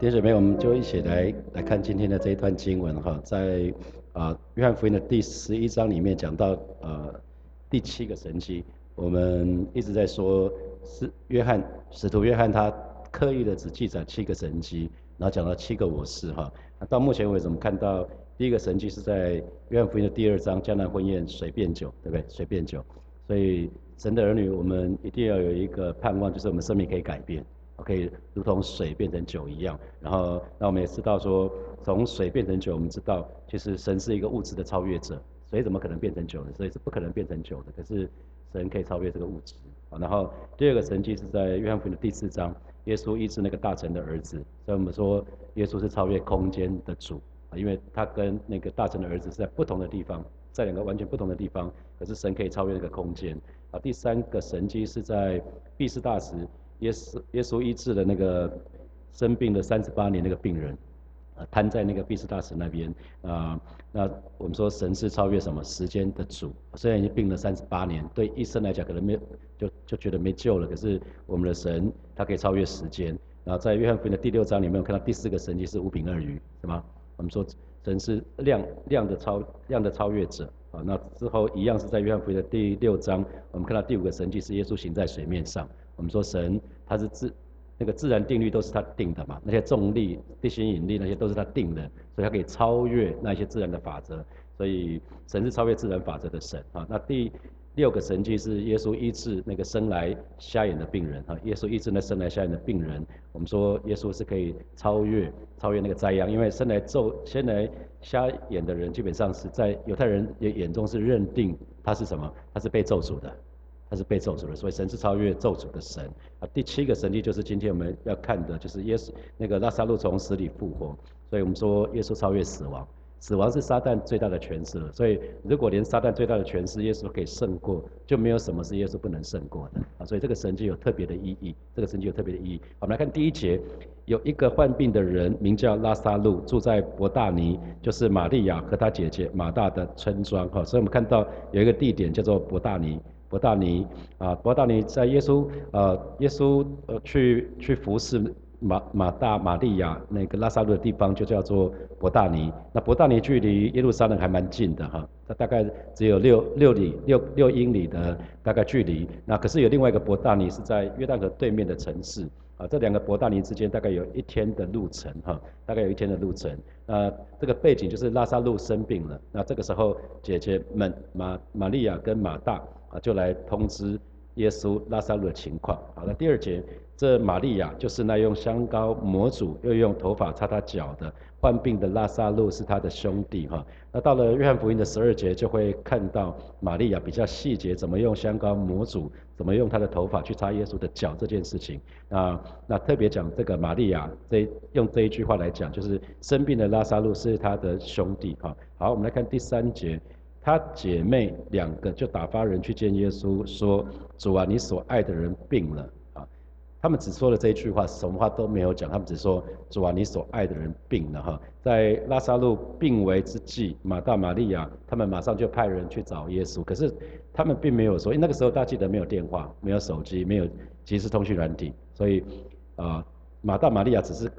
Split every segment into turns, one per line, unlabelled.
弟兄姐妹，我们就一起来来看今天的这一段经文哈，在啊约翰福音的第十一章里面讲到呃第七个神迹，我们一直在说是约翰使徒约翰他刻意的只记载七个神迹，然后讲到七个我是哈，到目前为止我们看到第一个神迹是在约翰福音的第二章江南婚宴水变酒，对不对？水变酒，所以神的儿女我们一定要有一个盼望，就是我们生命可以改变。可以如同水变成酒一样，然后那我们也知道说，从水变成酒，我们知道其实神是一个物质的超越者，水怎么可能变成酒呢？所以是不可能变成酒的。可是神可以超越这个物质。然后第二个神迹是在约翰福音的第四章，耶稣医治那个大臣的儿子，所以我们说耶稣是超越空间的主啊，因为他跟那个大臣的儿子是在不同的地方，在两个完全不同的地方，可是神可以超越那个空间啊。第三个神迹是在毕士大时。耶稣耶稣医治了那个生病的三十八年那个病人，啊，瘫在那个毕士大池那边啊。那我们说神是超越什么时间的主，虽然已经病了三十八年，对医生来讲可能没就就觉得没救了。可是我们的神他可以超越时间。然后在约翰福音的第六章里面，有看到第四个神迹是五饼二鱼，是吗？我们说神是量量的超量的超越者啊。那之后一样是在约翰福音的第六章，我们看到第五个神迹是耶稣行在水面上。我们说神他是自那个自然定律都是他定的嘛，那些重力、地心引力那些都是他定的，所以他可以超越那些自然的法则。所以神是超越自然法则的神啊。那第六个神迹是耶稣医治那个生来瞎眼的病人啊，耶稣医治那生来瞎眼的病人。我们说耶稣是可以超越超越那个灾殃，因为生来咒、生来瞎眼的人基本上是在犹太人眼眼中是认定他是什么？他是被咒诅的。他是被咒诅的，所以神是超越咒诅的神啊。第七个神迹就是今天我们要看的，就是耶稣那个拉萨路从死里复活。所以我们说耶稣超越死亡，死亡是撒旦最大的权势了。所以如果连撒旦最大的权势耶稣可以胜过，就没有什么是耶稣不能胜过的啊。所以这个神迹有特别的意义，这个神迹有特别的意义。我们来看第一节，有一个患病的人名叫拉萨路，住在伯大尼，就是玛利亚和他姐姐马大的村庄哈。所以我们看到有一个地点叫做伯大尼。伯大尼啊，伯大尼在耶稣呃，耶稣呃去去服侍马马大玛利亚那个拉萨路的地方就叫做伯大尼。那伯大尼距离耶路撒冷还蛮近的哈，它大概只有六六里六六英里的大概距离。那可是有另外一个伯大尼是在约旦河对面的城市啊，这两个伯大尼之间大概有一天的路程哈，大概有一天的路程。那这个背景就是拉萨路生病了，那这个时候姐姐们马玛利亚跟马大。啊，就来通知耶稣拉萨路的情况。好了，第二节，这玛利亚就是那用香膏抹主，又用头发擦他脚的患病的拉萨路是他的兄弟哈。那到了约翰福音的十二节，就会看到玛利亚比较细节，怎么用香膏抹主，怎么用他的头发去擦耶稣的脚这件事情。啊，那特别讲这个玛利亚，这用这一句话来讲，就是生病的拉萨路是他的兄弟哈。好，我们来看第三节。他姐妹两个就打发人去见耶稣，说：“主啊，你所爱的人病了。”啊，他们只说了这一句话，什么话都没有讲。他们只说：“主啊，你所爱的人病了。”哈，在拉萨路病危之际，马大、玛利亚他们马上就派人去找耶稣。可是他们并没有说，因为那个时候大家记得没有电话、没有手机、没有即时通讯软体，所以啊，马大、玛利亚只是。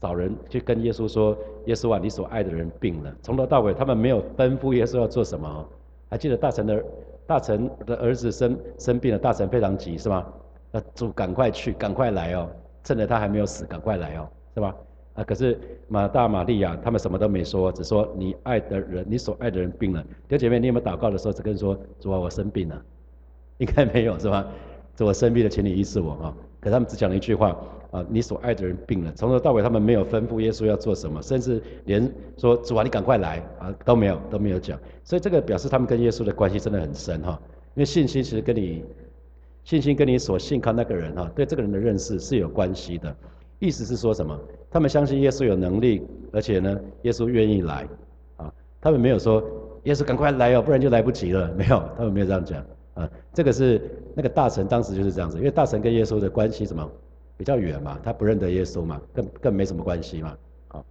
找人去跟耶稣说：“耶稣啊，你所爱的人病了。”从头到尾，他们没有吩咐耶稣要做什么。还记得大臣的大臣的儿子生生病了，大臣非常急，是吗？那主赶快去，赶快来哦，趁着他还没有死，赶快来哦，是吧？啊，可是马大、玛利亚他们什么都没说，只说你爱的人，你所爱的人病了。弟兄姐妹，你有没有祷告的时候只跟说：“主啊，我生病了？” 应该没有，是吧？主我生病了，请你医治我啊！可他们只讲了一句话。啊，你所爱的人病了，从头到尾他们没有吩咐耶稣要做什么，甚至连说主啊，你赶快来啊都没有都没有讲，所以这个表示他们跟耶稣的关系真的很深哈。因为信心其实跟你信心跟你所信靠那个人哈，对这个人的认识是有关系的。意思是说什么？他们相信耶稣有能力，而且呢，耶稣愿意来啊。他们没有说耶稣赶快来哦，不然就来不及了，没有，他们没有这样讲啊。这个是那个大臣当时就是这样子，因为大臣跟耶稣的关系什么？比较远嘛，他不认得耶稣嘛，更更没什么关系嘛。好，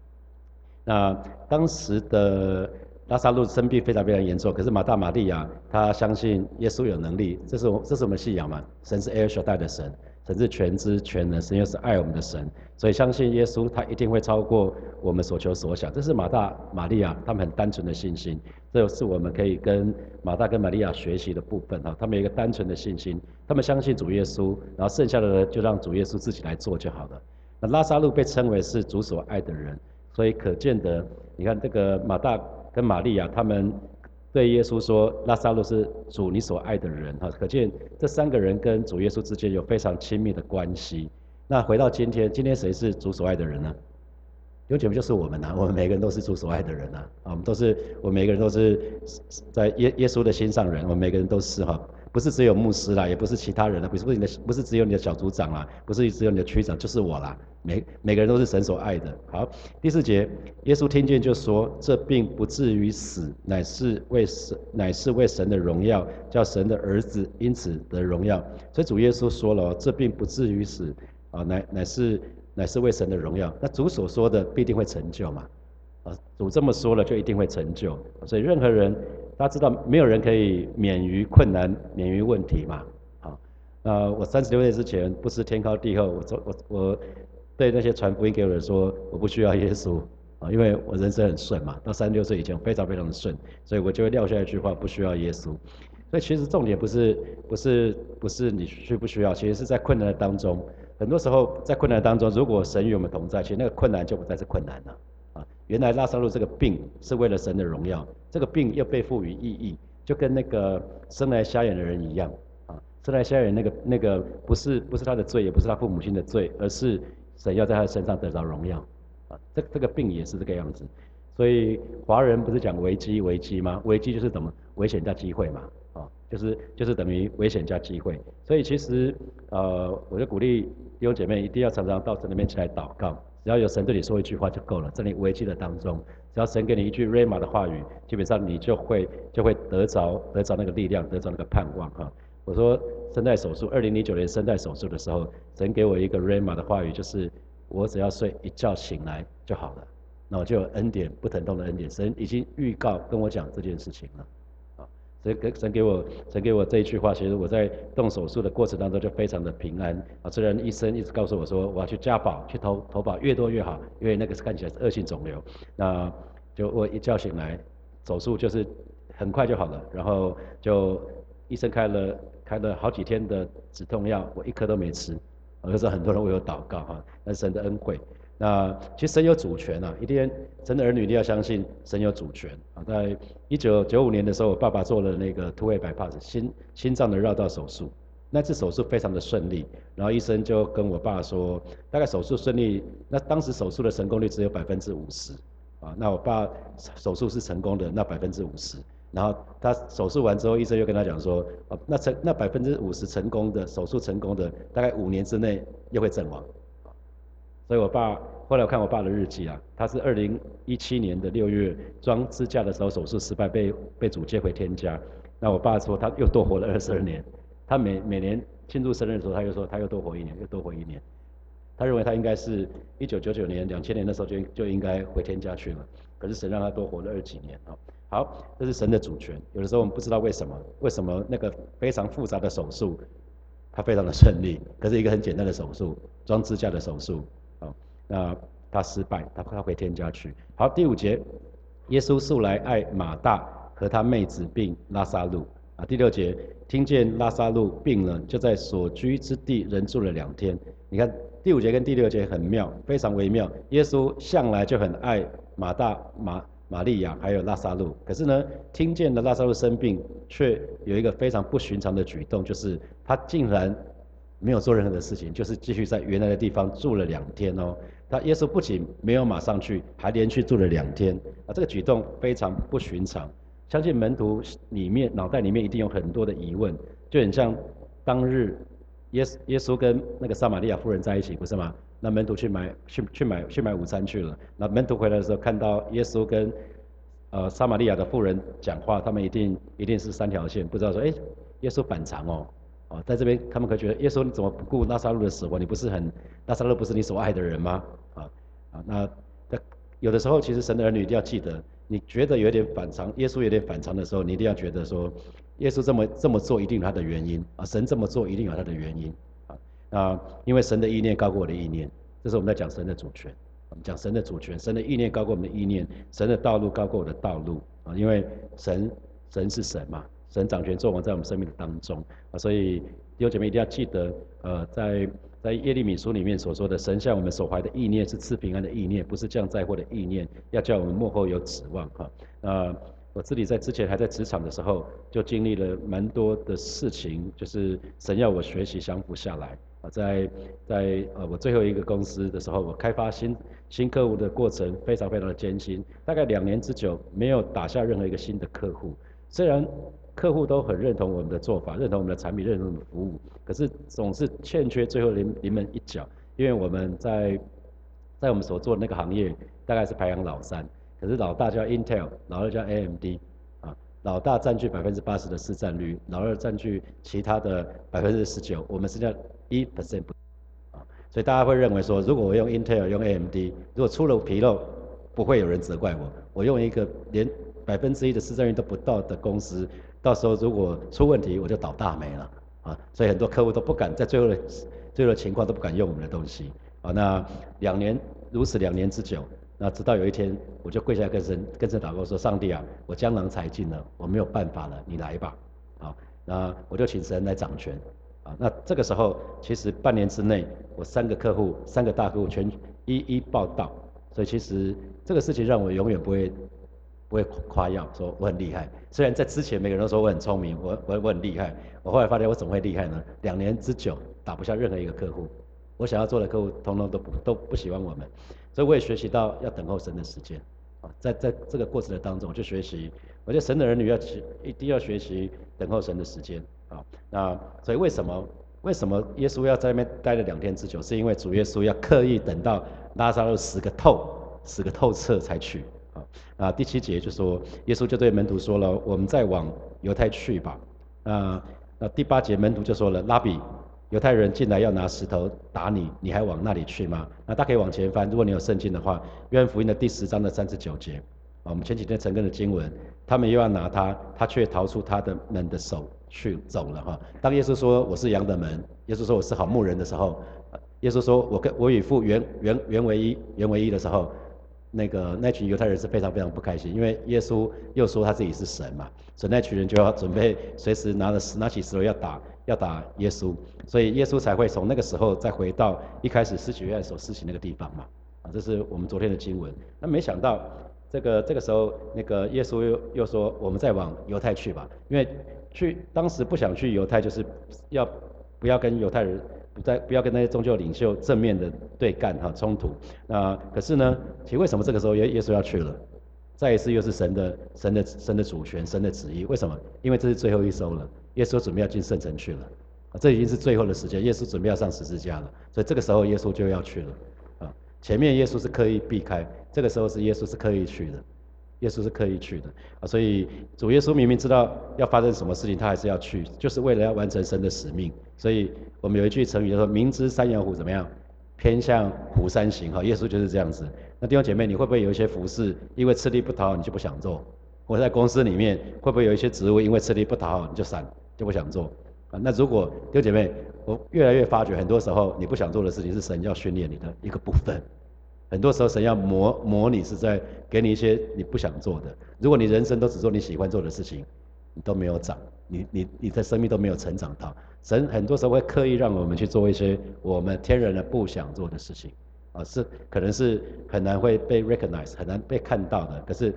那当时的拉萨路生病非常非常严重，可是马大玛利亚他相信耶稣有能力，这是我这是我们信仰嘛，神是埃尔舍代的神，神是全知全能，神又是爱我们的神，所以相信耶稣，他一定会超过我们所求所想。这是马大、玛利亚他们很单纯的信心，这是我们可以跟马大跟玛利亚学习的部分哈。他们有一个单纯的信心，他们相信主耶稣，然后剩下的人就让主耶稣自己来做就好了。那拉萨路被称为是主所爱的人，所以可见得，你看这个马大跟玛利亚他们。对耶稣说：“拉萨路是主你所爱的人。”哈，可见这三个人跟主耶稣之间有非常亲密的关系。那回到今天，今天谁是主所爱的人呢？有姐妹就是我们呐，我们每个人都是主所爱的人呐。啊，我们都是，我们每个人都是在耶耶稣的心上人，我们每个人都是哈。不是只有牧师啦，也不是其他人啦，不是不是你的，不是只有你的小组长啦，不是只有你的区长，就是我啦。每每个人都是神所爱的。好，第四节，耶稣听见就说：“这并不至于死，乃是为神，乃是为神的荣耀，叫神的儿子因此得荣耀。”所以主耶稣说了：“这并不至于死，啊，乃乃是乃是为神的荣耀。”那主所说的必定会成就嘛？啊，主这么说了，就一定会成就。所以任何人。大家知道，没有人可以免于困难、免于问题嘛？好，那我三十六岁之前不知天高地厚，我我我对那些传福音给我的人说，我不需要耶稣啊，因为我人生很顺嘛。到三十六岁以前非常非常的顺，所以我就会撂下一句话：不需要耶稣。所以其实重点不是不是不是你需不需要，其实是在困难当中。很多时候在困难当中，如果神与我们同在，其实那个困难就不再是困难了。原来拉萨路这个病是为了神的荣耀，这个病又被赋予意义，就跟那个生来瞎眼的人一样啊，生来瞎眼那个那个不是不是他的罪，也不是他父母亲的罪，而是神要在他身上得到荣耀啊，这这个病也是这个样子，所以华人不是讲危机危机吗？危机就是怎么危险加机会嘛，啊，就是就是等于危险加机会，所以其实呃，我就鼓励弟兄姐妹一定要常常到神那边去来祷告。只要有神对你说一句话就够了，在你危机的当中，只要神给你一句 rama 的话语，基本上你就会就会得着得着那个力量，得着那个盼望哈。我说声带手术，二零零九年声带手术的时候，神给我一个 rama 的话语，就是我只要睡一觉醒来就好了，那我就有恩典不疼痛的恩典，神已经预告跟我讲这件事情了。神给神给我神给我这一句话，其实我在动手术的过程当中就非常的平安啊。虽然医生一直告诉我说我要去加保，去投投保越多越好，因为那个是看起来是恶性肿瘤。那就我一觉醒来，手术就是很快就好了，然后就医生开了开了好几天的止痛药，我一颗都没吃。那时候很多人为我祷告哈，那神的恩惠。那其实神有主权啊，一定神的儿女一定要相信神有主权啊。在一九九五年的时候，我爸爸做了那个突围白帕子心心脏的绕道手术，那次手术非常的顺利，然后医生就跟我爸说，大概手术顺利，那当时手术的成功率只有百分之五十啊。那我爸手术是成功的，那百分之五十，然后他手术完之后，医生又跟他讲说，哦，那成那百分之五十成功的手术成功的，大概五年之内又会阵亡，所以我爸。后来我看我爸的日记啊，他是二零一七年的六月装支架的时候手术失败，被被主接回天家。那我爸说他又多活了二十二年。他每每年庆祝生日的时候，他又说他又多活一年，又多活一年。他认为他应该是一九九九年、两千年的时候就就应该回天家去了。可是神让他多活了二几年啊。好，这是神的主权。有的时候我们不知道为什么，为什么那个非常复杂的手术，他非常的顺利，可是一个很简单的手术，装支架的手术。那他失败，他他回天家去。好，第五节，耶稣素来爱马大和他妹子并拉萨路。啊，第六节，听见拉萨路病了，就在所居之地人住了两天。你看第五节跟第六节很妙，非常微妙。耶稣向来就很爱马大、马玛利亚还有拉萨路，可是呢，听见了拉萨路生病，却有一个非常不寻常的举动，就是他竟然。没有做任何的事情，就是继续在原来的地方住了两天哦。他耶稣不仅没有马上去，还连续住了两天啊，这个举动非常不寻常。相信门徒里面脑袋里面一定有很多的疑问，就很像当日耶耶稣跟那个撒玛利亚妇人在一起，不是吗？那门徒去买去去买去买午餐去了。那门徒回来的时候看到耶稣跟呃撒玛利亚的妇人讲话，他们一定一定是三条线，不知道说哎耶稣反常哦。啊，在这边他们可觉得耶稣你怎么不顾拉萨路的死活？你不是很拉萨路不是你所爱的人吗？啊啊，那有的时候其实神的儿女一定要记得，你觉得有点反常，耶稣有点反常的时候，你一定要觉得说，耶稣这么这么做一定有他的原因啊，神这么做一定有他的原因啊。那因为神的意念高过我的意念，这是我们在讲神的主权。我们讲神的主权，神的意念高过我们的意念，神的道路高过我的道路啊！因为神神是神嘛，神掌权作王在我们生命的当中啊，所以弟兄姐妹一定要记得，呃，在在耶利米书里面所说的，神向我们所怀的意念是赐平安的意念，不是降灾祸的意念，要叫我们幕后有指望哈。那我自己在之前还在职场的时候，就经历了蛮多的事情，就是神要我学习降服下来。啊，在在呃，我最后一个公司的时候，我开发新新客户的过程非常非常的艰辛，大概两年之久，没有打下任何一个新的客户。虽然客户都很认同我们的做法，认同我们的产品，认同我们的服务，可是总是欠缺最后临临门一脚。因为我们在在我们所做的那个行业，大概是排行老三，可是老大叫 Intel，老二叫 AMD，啊，老大占据百分之八十的市占率，老二占据其他的百分之十九，我们是叫。一 percent 啊，所以大家会认为说，如果我用 Intel 用 AMD，如果出了纰漏，不会有人责怪我。我用一个连百分之一的市占率都不到的公司，到时候如果出问题，我就倒大霉了啊。所以很多客户都不敢在最后的最后的情况都不敢用我们的东西啊。那两年如此两年之久，那直到有一天，我就跪下跟神跟神祷告说：上帝啊，我江郎才尽了，我没有办法了，你来吧。啊，那我就请神来掌权。啊，那这个时候其实半年之内，我三个客户、三个大客户全一一报道，所以其实这个事情让我永远不会不会夸耀说我很厉害。虽然在之前每个人都说我很聪明，我我我很厉害，我后来发现我怎么会厉害呢？两年之久打不下任何一个客户，我想要做的客户通通都不都不喜欢我们，所以我也学习到要等候神的时间。啊，在在这个过程的当中，我就学习，我觉得神的儿女要一定要学习等候神的时间。啊，那所以为什么为什么耶稣要在那边待了两天之久？是因为主耶稣要刻意等到拉萨路死个透，死个透彻才去。啊，第七节就说耶稣就对门徒说了，我们再往犹太去吧。啊，那第八节门徒就说了，拉比，犹太人进来要拿石头打你，你还往那里去吗？那大家可以往前翻，如果你有圣经的话，约翰福音的第十章的三十九节。啊，我们前几天陈根的经文，他们又要拿他，他却逃出他的门的手。去走了哈。当耶稣说我是羊的门，耶稣说我是好牧人的时候，耶稣说我跟我与父原原原为一，原为一的时候，那个那群犹太人是非常非常不开心，因为耶稣又说他自己是神嘛，所以那群人就要准备随时拿着拿起石头要打要打耶稣，所以耶稣才会从那个时候再回到一开始施洗约翰所施行那个地方嘛。啊，这是我们昨天的经文。那没想到这个这个时候那个耶稣又又说我们再往犹太去吧，因为。去当时不想去犹太，就是要不要跟犹太人不再不要跟那些宗教领袖正面的对干哈冲突。那可是呢，其实为什么这个时候耶耶稣要去了？再一次又是神的神的神的主权，神的旨意。为什么？因为这是最后一收了，耶稣准备要进圣城去了。这已经是最后的时间，耶稣准备要上十字架了。所以这个时候耶稣就要去了。啊，前面耶稣是刻意避开，这个时候是耶稣是刻意去的。耶稣是刻意去的啊，所以主耶稣明明知道要发生什么事情，他还是要去，就是为了要完成神的使命。所以我们有一句成语叫做“明知山有虎，怎么样，偏向虎山行”哈。耶稣就是这样子。那弟兄姐妹，你会不会有一些服饰，因为吃力不讨好，你就不想做？我在公司里面会不会有一些职务，因为吃力不讨好，你就散，就不想做？啊，那如果弟兄姐妹，我越来越发觉，很多时候你不想做的事情，是神要训练你的一个部分。很多时候，神要磨磨你，是在给你一些你不想做的。如果你人生都只做你喜欢做的事情，你都没有长，你你你的生命都没有成长到。神很多时候会刻意让我们去做一些我们天然的不想做的事情，啊，是可能是很难会被 recognize，很难被看到的。可是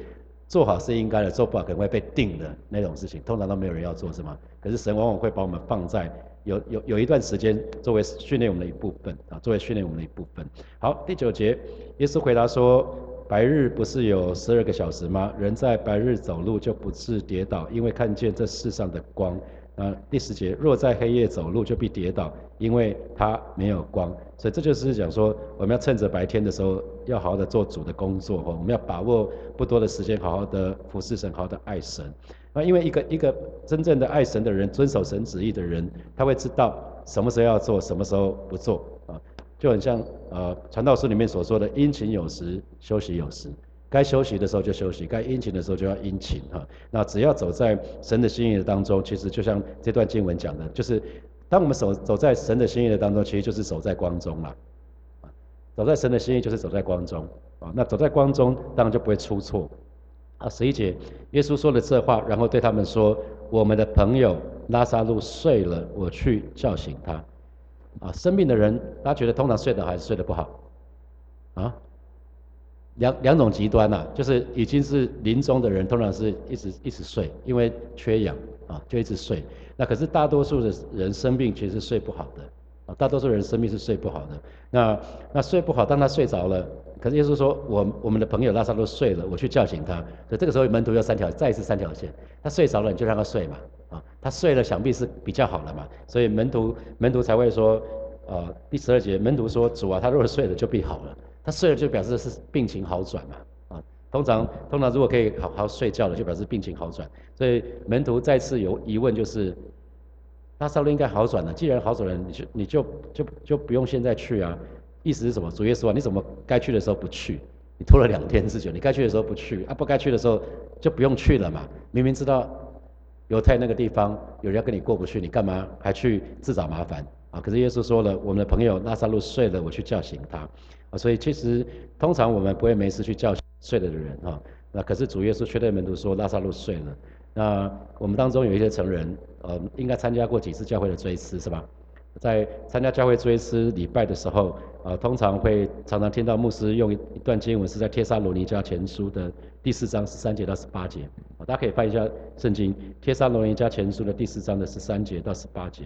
做好是应该的，做不好可能会被定的那种事情，通常都没有人要做，是吗？可是神往往会把我们放在。有有有一段时间作为训练我们的一部分啊，作为训练我们的一部分。好，第九节，耶稣回答说：白日不是有十二个小时吗？人在白日走路就不致跌倒，因为看见这世上的光。啊，第十节，若在黑夜走路就必跌倒，因为他没有光。所以这就是讲说，我们要趁着白天的时候，要好好的做主的工作哦。我们要把握不多的时间，好好的服侍神，好好的爱神。那因为一个一个真正的爱神的人，遵守神旨意的人，他会知道什么时候要做，什么时候不做啊，就很像呃传道书里面所说的，殷勤有时，休息有时，该休息的时候就休息，该殷勤的时候就要殷勤哈。那只要走在神的心意的当中，其实就像这段经文讲的，就是当我们走走在神的心意的当中，其实就是走在光中了。走在神的心意就是走在光中啊。那走在光中，当然就不会出错。啊，十一节，耶稣说了这话，然后对他们说：“我们的朋友拉萨路睡了，我去叫醒他。”啊，生病的人，大家觉得通常睡得好还是睡得不好？啊？两两种极端呐，就是已经是临终的人，通常是一直一直睡，因为缺氧啊，就一直睡。那可是大多数的人生病其实是睡不好的啊，大多数人生病是睡不好的。那那睡不好，当他睡着了，可是耶稣说，我我们的朋友拉萨路睡了，我去叫醒他。所以这个时候门徒要三条，再一次三条线。他睡着了，你就让他睡嘛啊，他睡了想必是比较好了嘛，所以门徒门徒才会说，呃，第十二节门徒说，主啊，他若是睡了就必好了。他睡了就表示是病情好转嘛，啊，通常通常如果可以好好睡觉了，就表示病情好转。所以门徒再次有疑问，就是拉萨路应该好转了，既然好转了，你就你就就就不用现在去啊？意思是什么？主耶稣啊，你怎么该去的时候不去？你拖了两天之久，你该去的时候不去啊？不该去的时候就不用去了嘛？明明知道犹太那个地方有人要跟你过不去，你干嘛还去自找麻烦啊？可是耶稣说了，我们的朋友拉萨路睡了，我去叫醒他。啊，所以其实通常我们不会没事去叫醒睡了的人哈。那可是主耶稣却对门徒说拉萨路睡了。那我们当中有一些成人，呃，应该参加过几次教会的追思是吧？在参加教会追思礼拜的时候，呃，通常会常常听到牧师用一段经文，是在帖撒罗尼迦前书的第四章十三节到十八节。大家可以翻一下圣经，帖撒罗尼迦前书的第四章的十三节到十八节。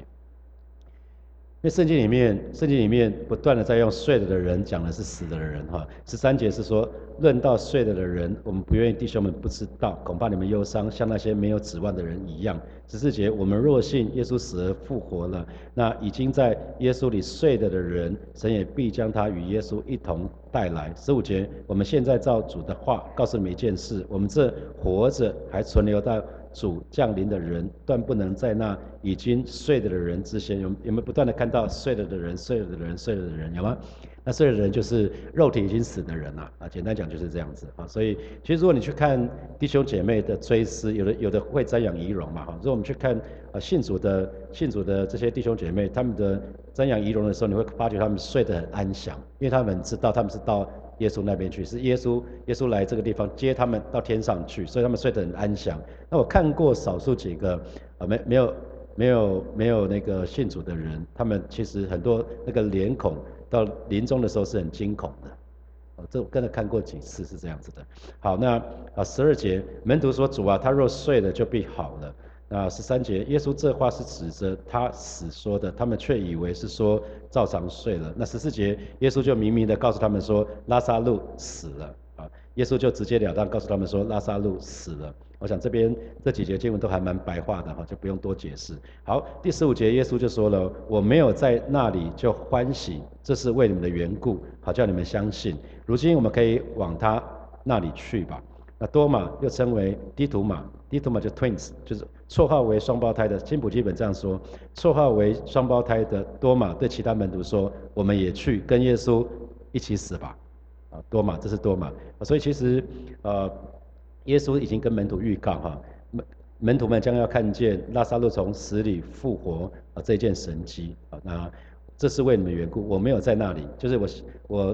那圣经里面，圣经里面不断的在用睡了的人讲的是死了的人哈。十三节是说，论到睡了的人，我们不愿意弟兄们不知道，恐怕你们忧伤，像那些没有指望的人一样。十四节，我们若信耶稣死而复活了，那已经在耶稣里睡了的人，神也必将他与耶稣一同带来。十五节，我们现在照主的话告诉你们一件事：我们这活着还存留到。主降临的人，断不能在那已经睡了的人之前，有有没有不断的看到睡了的人、睡了的人、睡了的人，有吗？那睡了的人就是肉体已经死的人了啊，简单讲就是这样子啊。所以其实如果你去看弟兄姐妹的追思，有的有的会瞻仰仪容嘛哈。如果我们去看啊信主的信主的这些弟兄姐妹，他们的瞻仰仪容的时候，你会发觉他们睡得很安详，因为他们知道他们是到。耶稣那边去，是耶稣，耶稣来这个地方接他们到天上去，所以他们睡得很安详。那我看过少数几个啊，没没有没有没有那个信主的人，他们其实很多那个脸孔到临终的时候是很惊恐的。哦，这我跟着看过几次是这样子的。好，那啊十二节门徒说主啊，他若睡了就必好了。那十三节，耶稣这话是指着他死说的，他们却以为是说照常睡了。那十四节，耶稣就明明的告诉他们说拉萨路死了，耶稣就直截了当告诉他们说拉萨路死了。我想这边这几节经文都还蛮白话的哈，就不用多解释。好，第十五节，耶稣就说了，我没有在那里就欢喜，这是为你们的缘故，好叫你们相信。如今我们可以往他那里去吧。那多马又称为低图马，低图马就 twins，就是绰号为双胞胎的。金普基本这样说，绰号为双胞胎的多马对其他门徒说：“我们也去跟耶稣一起死吧。”啊，多马，这是多马。所以其实，呃，耶稣已经跟门徒预告哈，门门徒们将要看见拉萨路从死里复活啊这件神迹啊。那这是为你们缘故，我没有在那里，就是我我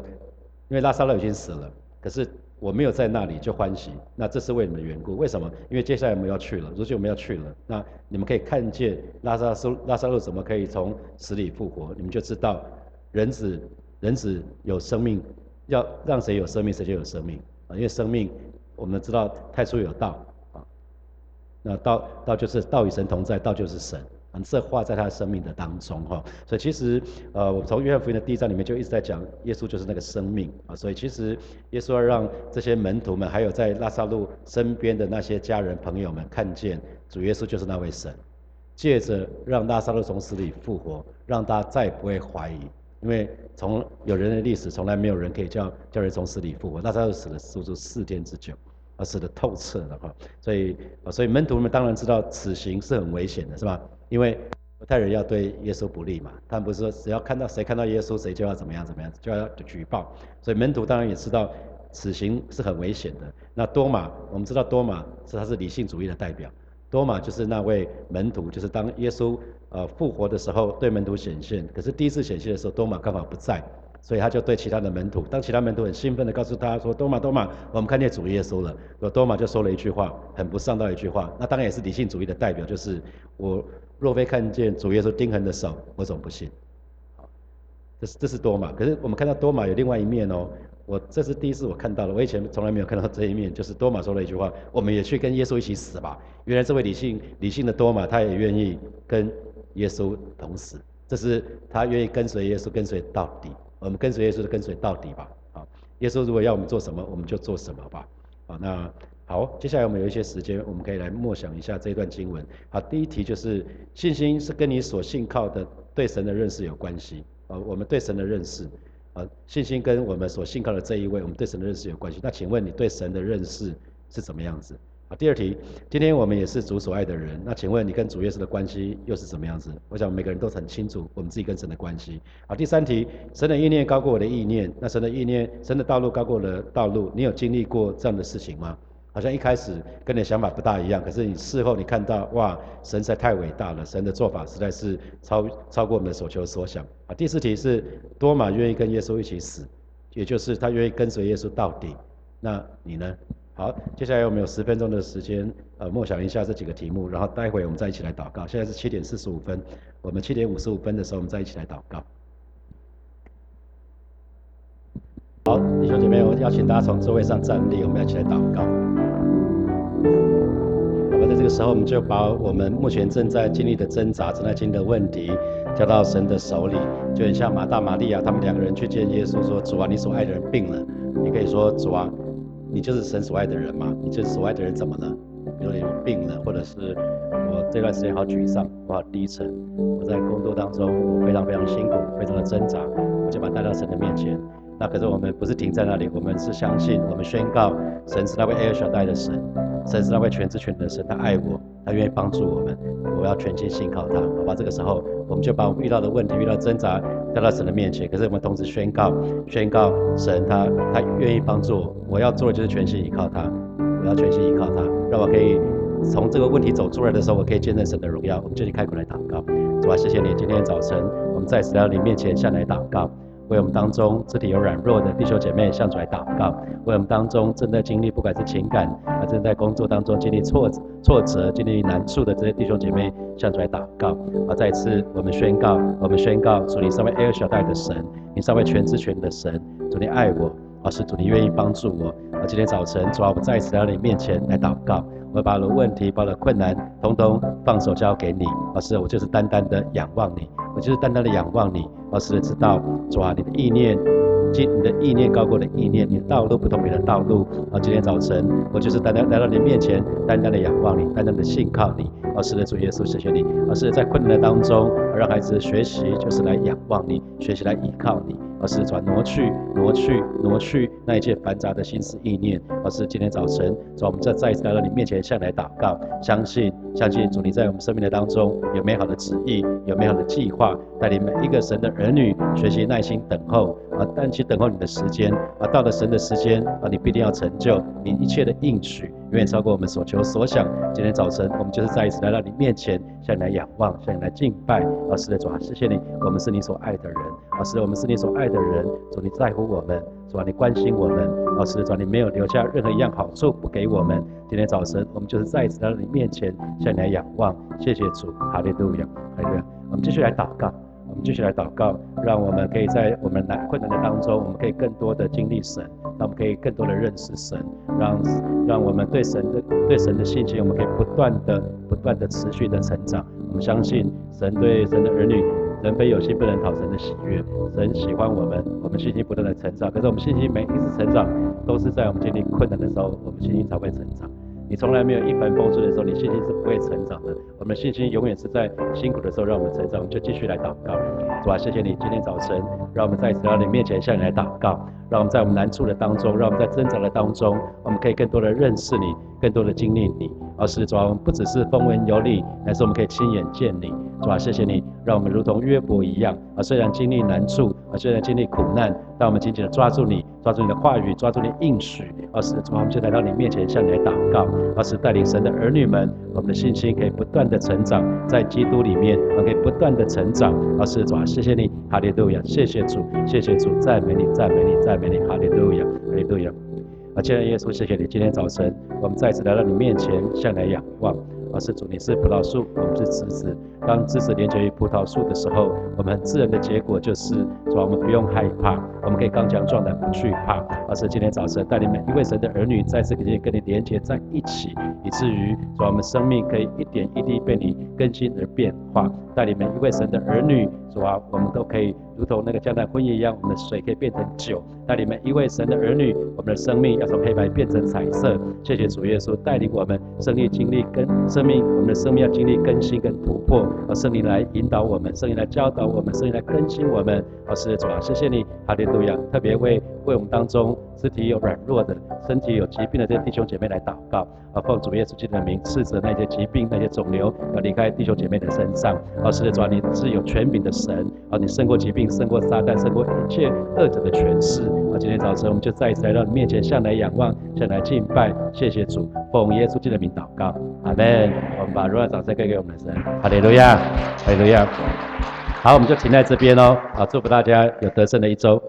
因为拉萨路已经死了，可是。我没有在那里就欢喜，那这是为你们缘故。为什么？因为接下来我们要去了，如今我们要去了，那你们可以看见拉萨路拉萨路怎么可以从死里复活，你们就知道人子人子有生命，要让谁有生命，谁就有生命啊！因为生命我们知道太初有道啊，那道道就是道与神同在，道就是神啊。这话在他的生命的当中哈，所以其实呃，我们从约翰福音的第一章里面就一直在讲，耶稣就是那个生命啊，所以其实耶稣要让这些门徒们，还有在拉萨路身边的那些家人朋友们看见，主耶稣就是那位神，借着让拉萨路从死里复活，让大家再也不会怀疑，因为从有人的历史，从来没有人可以叫叫人从死里复活，拉萨路死了足足四天之久，而死的透彻的哈，所以所以门徒们当然知道此行是很危险的，是吧？因为犹太人要对耶稣不利嘛，他们不是说只要看到谁看到耶稣，谁就要怎么样怎么样，就要举报。所以门徒当然也知道此行是很危险的。那多马，我们知道多马是他是理性主义的代表，多马就是那位门徒，就是当耶稣呃复活的时候对门徒显现。可是第一次显现的时候，多马刚好不在，所以他就对其他的门徒，当其他门徒很兴奋的告诉他说：“多马，多马，我们看见主耶稣了。”多马就说了一句话，很不上道一句话。那当然也是理性主义的代表，就是我若非看见主耶稣钉痕的手，我总不信。这是这是多马，可是我们看到多马有另外一面哦。我这是第一次我看到了，我以前从来没有看到这一面，就是多马说了一句话：我们也去跟耶稣一起死吧。原来这位理性理性的多马，他也愿意跟耶稣同死，这是他愿意跟随耶稣，跟随到底。我们跟随耶稣，跟随到底吧。啊，耶稣如果要我们做什么，我们就做什么吧。啊，那好，接下来我们有一些时间，我们可以来默想一下这段经文。好，第一题就是信心是跟你所信靠的对神的认识有关系。啊，我们对神的认识，啊，信心跟我们所信靠的这一位，我们对神的认识有关系。那请问你对神的认识是怎么样子？啊，第二题，今天我们也是主所爱的人，那请问你跟主耶稣的关系又是怎么样子？我想每个人都很清楚我们自己跟神的关系。啊，第三题，神的意念高过我的意念，那神的意念，神的道路高过了道路，你有经历过这样的事情吗？好像一开始跟你的想法不大一样，可是你事后你看到，哇，神实在太伟大了，神的做法实在是超超过我们的所求所想。啊，第四题是多马愿意跟耶稣一起死，也就是他愿意跟随耶稣到底。那你呢？好，接下来我们有十分钟的时间，呃，默想一下这几个题目，然后待会我们再一起来祷告。现在是七点四十五分，我们七点五十五分的时候，我们再一起来祷告。好，弟兄姐妹，我邀请大家从座位上站立，我们要一起来祷告。那么在这个时候，我们就把我们目前正在经历的挣扎、正在经历的问题，交到神的手里。就很像马大、玛利亚他们两个人去见耶稣，说：“主啊，你所爱的人病了。”你可以说：“主啊，你就是神所爱的人吗？你就是所爱的人怎么了？比如你病了，或者是我这段时间好沮丧，我好低沉，我在工作当中我非常非常辛苦，非常的挣扎，我就把带到神的面前。”那可是我们不是停在那里，我们是相信，我们宣告，神是那位爱小带的神，神是那位全知全能的神，他爱我，他愿意帮助我们，我要全心信靠他，好吧？这个时候，我们就把我们遇到的问题、遇到挣扎带到神的面前。可是我们同时宣告，宣告神他他愿意帮助我，我要做的就是全心依靠他，我要全心依靠他，让我可以从这个问题走出来的时候，我可以见证神的荣耀。我们就开口来祷告，主啊，谢谢你，今天早晨我们在神到你面前向来祷告。为我们当中肢体有软弱的弟兄姐妹向主来祷告；为我们当中正在经历不管是情感，还正在工作当中经历挫挫折、经历难处的这些弟兄姐妹向主来祷告。啊，再一次我们宣告，我们宣告主你上位 L 小带的神，你上位全知全的神，主你爱我，啊是主你愿意帮助我。啊，今天早晨主啊，我再一次来到你面前来祷告，我把我的问题、把我的困难通通放手交给你。老师我就是单单的仰望你。我就是单单的仰望你，老师知道主啊，你的意念，今你的意念高过的意念，你的道路不同别的道路。啊，今天早晨我就是单单来到你面前，单单的仰望你，单单的信靠你。老师的主耶稣，谢谢你。老师在困难的当中，让孩子学习就是来仰望你，学习来依靠你。而是转挪去，挪去，挪去那一切繁杂的心思意念。而是今天早晨，主我们再再一次来到你面前，向来祷告，相信，相信主你在我们生命的当中有美好的旨意，有美好的计划，带领每一个神的儿女学习耐心等候，啊，耐心等候你的时间，啊，到了神的时间，啊，你必定要成就你一切的应许。远远超过我们所求所想。今天早晨，我们就是再一次来到你面前，向你来仰望，向你来敬拜。啊，是的，主啊，谢谢你，我们是你所爱的人。啊，是的，我们是你所爱的人。主，你在乎我们，主啊，你关心我们。啊，是的，主，你没有留下任何一样好处不给我们。今天早晨，我们就是再一次来到你面前，向你来仰望。谢谢主，哈利路亚，哈利路亚。我们继续来祷告。我们继续来祷告，让我们可以在我们难困难的当中，我们可以更多的经历神，让我们可以更多的认识神，让让我们对神的对神的信心，我们可以不断的不断的持续的成长。我们相信神对神的儿女，人非有心不能讨神的喜悦，神喜欢我们，我们信心不断的成长。可是我们信心每一次成长，都是在我们经历困难的时候，我们信心才会成长。你从来没有一帆风顺的时候，你信心是不会成长的。我们信心永远是在辛苦的时候让我们成长。我们就继续来祷告，主啊，谢谢你今天早晨让我们在来到你面前向你来祷告，让我们在我们难处的当中，让我们在挣扎的当中，我们可以更多的认识你，更多的经历你。而是主啊，我们不只是风闻有你，乃是我们可以亲眼见你。主啊，谢谢你，让我们如同约伯一样啊，虽然经历难处啊，虽然经历苦难，但我们紧紧的抓住你，抓住你的话语，抓住你应许。而是主啊，我们就来到你面前向你来祷告。而是带领神的儿女们，我们的信心可以不断的成长，在基督里面，我们可以不断的成长。而是主啊，谢谢你，哈利路亚，谢谢主，谢谢主，赞美你，赞美你，赞美你，哈利路亚，哈利路亚。啊，亲爱的耶稣，谢谢你，今天早晨我们再次来到你面前，向你来仰望。而是主，你是葡萄树，我们是枝子。当枝子连接于葡萄树的时候，我们自然的结果就是，说，我们不用害怕，我们可以刚强壮胆，不惧怕。而是今天早晨带领每一位神的儿女再次跟你跟你连接在一起，以至于说，我们生命可以一点一滴被你更新而变化。带领每一位神的儿女，说啊，我们都可以。如同那个江南婚姻一样，我们的水可以变成酒。带领每一位神的儿女，我们的生命要从黑白变成彩色。谢谢主耶稣带领我们，生命经历跟生命，我们的生命要经历更新跟突破。而圣灵来引导我们，圣灵来教导我们，圣灵来更新我们。而是主啊，谢谢你，哈利路亚！特别为为我们当中肢体有软弱的、身体有疾病的这些弟兄姐妹来祷告。啊，奉主耶稣基督的名，斥责那些疾病、那些肿瘤要离开弟兄姐妹的身上。而是主啊，你是有权柄的神，啊，你胜过疾病。胜过撒旦，胜过一切恶者的权势。啊，今天早晨我们就再一次来到你面前，向来仰望，向来敬拜。谢谢主，奉耶稣基督的名祷告，阿门。我们把荣耀掌声给给我们的神，哈利路亚，哈利路亚。好，我们就停在这边哦。好，祝福大家有得胜的一周。